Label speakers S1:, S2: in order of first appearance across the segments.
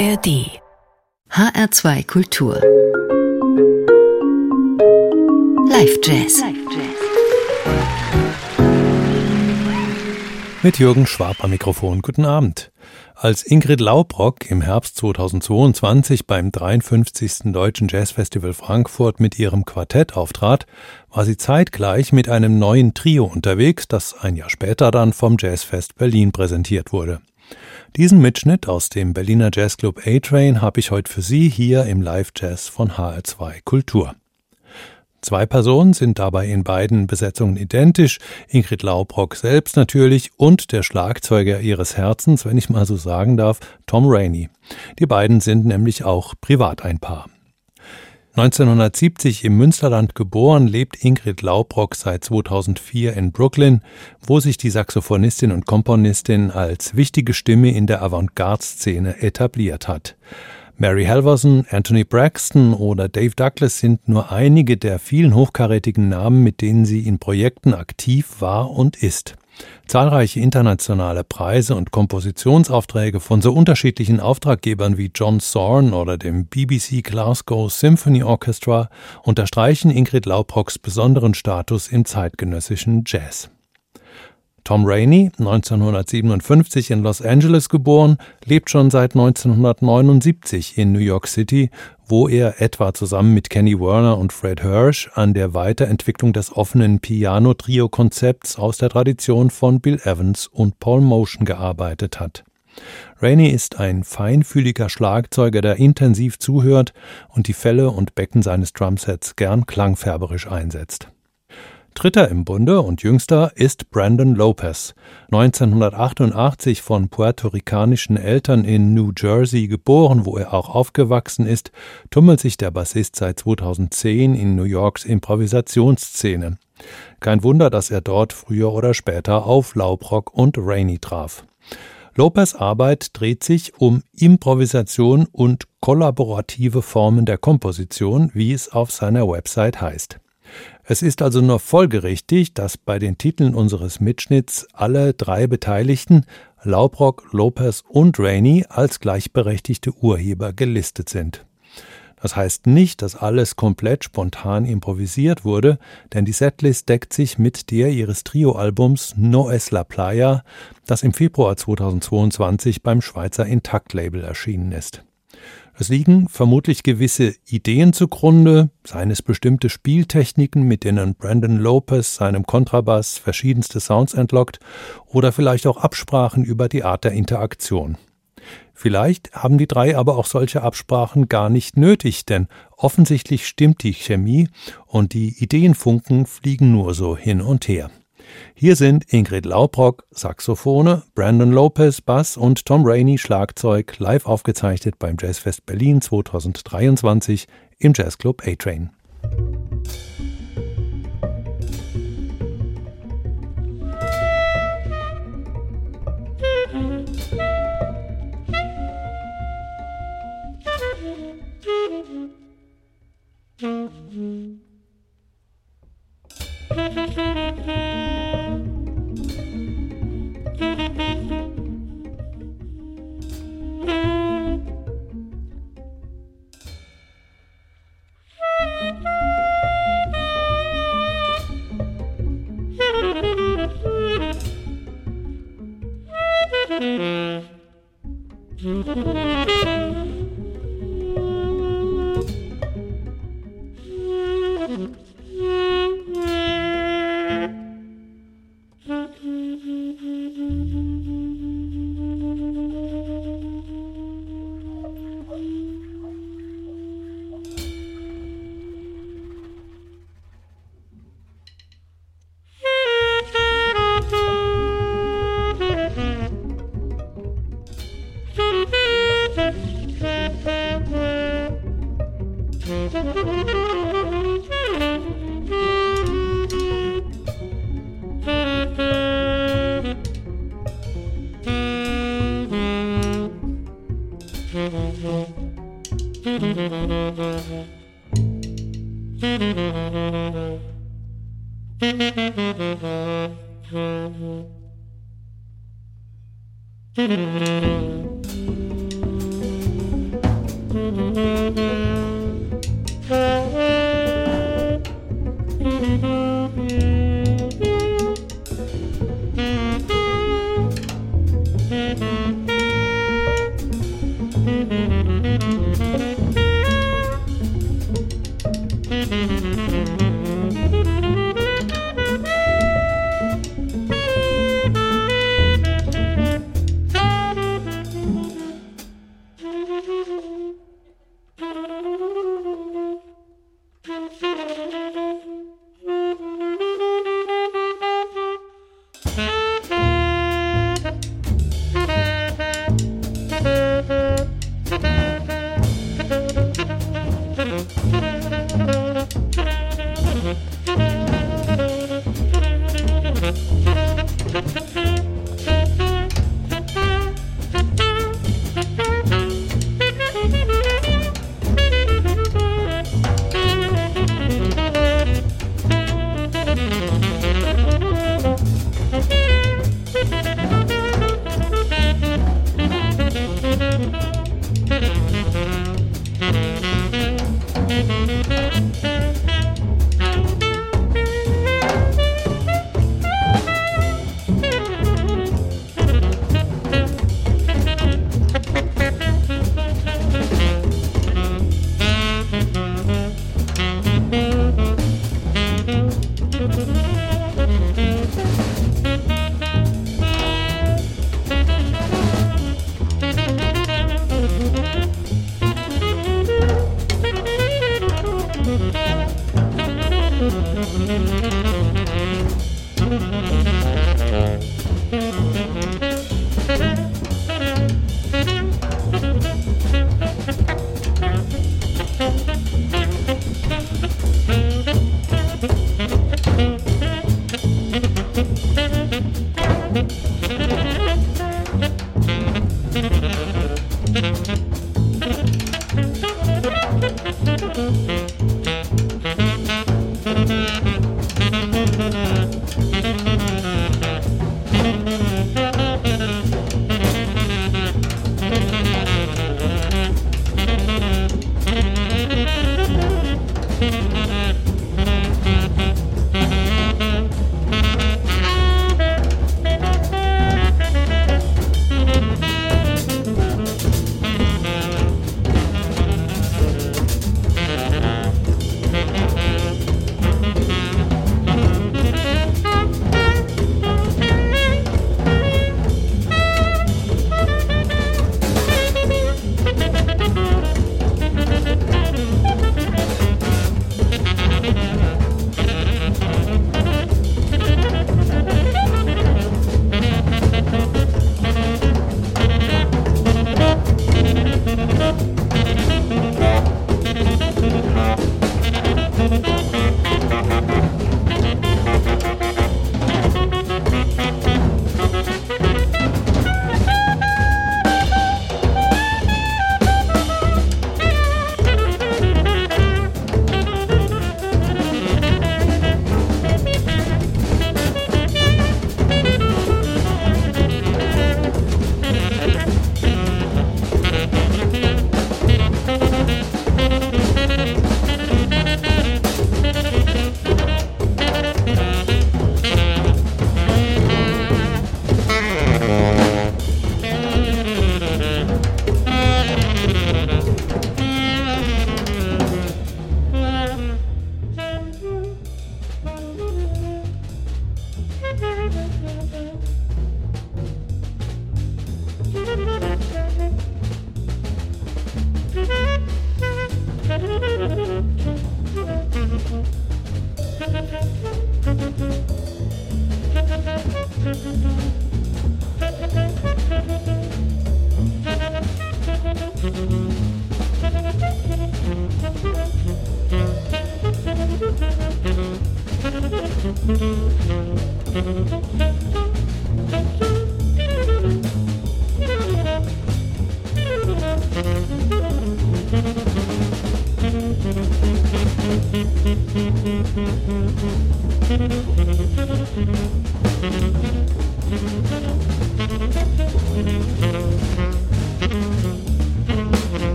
S1: ARD HR2 Kultur Live Jazz
S2: Mit Jürgen Schwab am Mikrofon. Guten Abend. Als Ingrid Laubrock im Herbst 2022 beim 53. Deutschen Jazzfestival Frankfurt mit ihrem Quartett auftrat, war sie zeitgleich mit einem neuen Trio unterwegs, das ein Jahr später dann vom Jazzfest Berlin präsentiert wurde. Diesen Mitschnitt aus dem Berliner Jazzclub A-Train habe ich heute für Sie hier im Live Jazz von HR2 Kultur. Zwei Personen sind dabei in beiden Besetzungen identisch, Ingrid Laubrock selbst natürlich und der Schlagzeuger ihres Herzens, wenn ich mal so sagen darf, Tom Rainey. Die beiden sind nämlich auch privat ein Paar. 1970 im Münsterland geboren, lebt Ingrid Laubrock seit 2004 in Brooklyn, wo sich die Saxophonistin und Komponistin als wichtige Stimme in der Avantgarde-Szene etabliert hat. Mary Halverson, Anthony Braxton oder Dave Douglas sind nur einige der vielen hochkarätigen Namen, mit denen sie in Projekten aktiv war und ist. Zahlreiche internationale Preise und Kompositionsaufträge von so unterschiedlichen Auftraggebern wie John Zorn oder dem BBC Glasgow Symphony Orchestra unterstreichen Ingrid Laubrocks besonderen Status im zeitgenössischen Jazz. Tom Rainey, 1957 in Los Angeles geboren, lebt schon seit 1979 in New York City, wo er etwa zusammen mit Kenny Werner und Fred Hirsch an der Weiterentwicklung des offenen Piano-Trio-Konzepts aus der Tradition von Bill Evans und Paul Motion gearbeitet hat. Rainey ist ein feinfühliger Schlagzeuger, der intensiv zuhört und die Fälle und Becken seines Drumsets gern klangfärberisch einsetzt. Dritter im Bunde und jüngster ist Brandon Lopez, 1988 von puerto-ricanischen Eltern in New Jersey geboren, wo er auch aufgewachsen ist, tummelt sich der Bassist seit 2010 in New Yorks Improvisationsszene. Kein Wunder, dass er dort früher oder später auf Laubrock und Rainey traf. Lopez Arbeit dreht sich um Improvisation und kollaborative Formen der Komposition, wie es auf seiner Website heißt. Es ist also nur folgerichtig, dass bei den Titeln unseres Mitschnitts alle drei Beteiligten, Laubrock, Lopez und Rainey, als gleichberechtigte Urheber gelistet sind. Das heißt nicht, dass alles komplett spontan improvisiert wurde, denn die Setlist deckt sich mit der ihres Trio-Albums No es la Playa, das im Februar 2022 beim Schweizer Intakt-Label erschienen ist. Es liegen vermutlich gewisse Ideen zugrunde, seien es bestimmte Spieltechniken, mit denen Brandon Lopez seinem Kontrabass verschiedenste Sounds entlockt, oder vielleicht auch Absprachen über die Art der Interaktion. Vielleicht haben die drei aber auch solche Absprachen gar nicht nötig, denn offensichtlich stimmt die Chemie und die Ideenfunken fliegen nur so hin und her. Hier sind Ingrid Laubrock Saxophone, Brandon Lopez Bass und Tom Rainey Schlagzeug live aufgezeichnet beim Jazzfest Berlin 2023 im Jazzclub A-Train.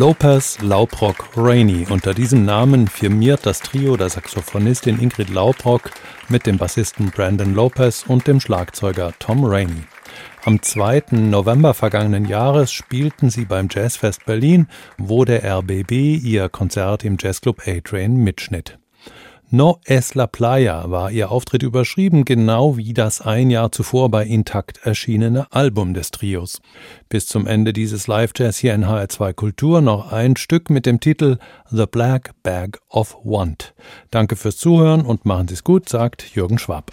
S2: Lopez, Laubrock, Rainey. Unter diesem Namen firmiert das Trio der Saxophonistin Ingrid Laubrock mit dem Bassisten Brandon Lopez und dem Schlagzeuger Tom Rainey. Am 2. November vergangenen Jahres spielten sie beim Jazzfest Berlin, wo der RBB ihr Konzert im Jazzclub A-Train mitschnitt. No es la Playa war ihr Auftritt überschrieben, genau wie das ein Jahr zuvor bei Intakt erschienene Album des Trios. Bis zum Ende dieses Live-Jazz hier in HR2 Kultur noch ein Stück mit dem Titel The Black Bag of Want. Danke fürs Zuhören und machen Sie es gut, sagt Jürgen Schwab.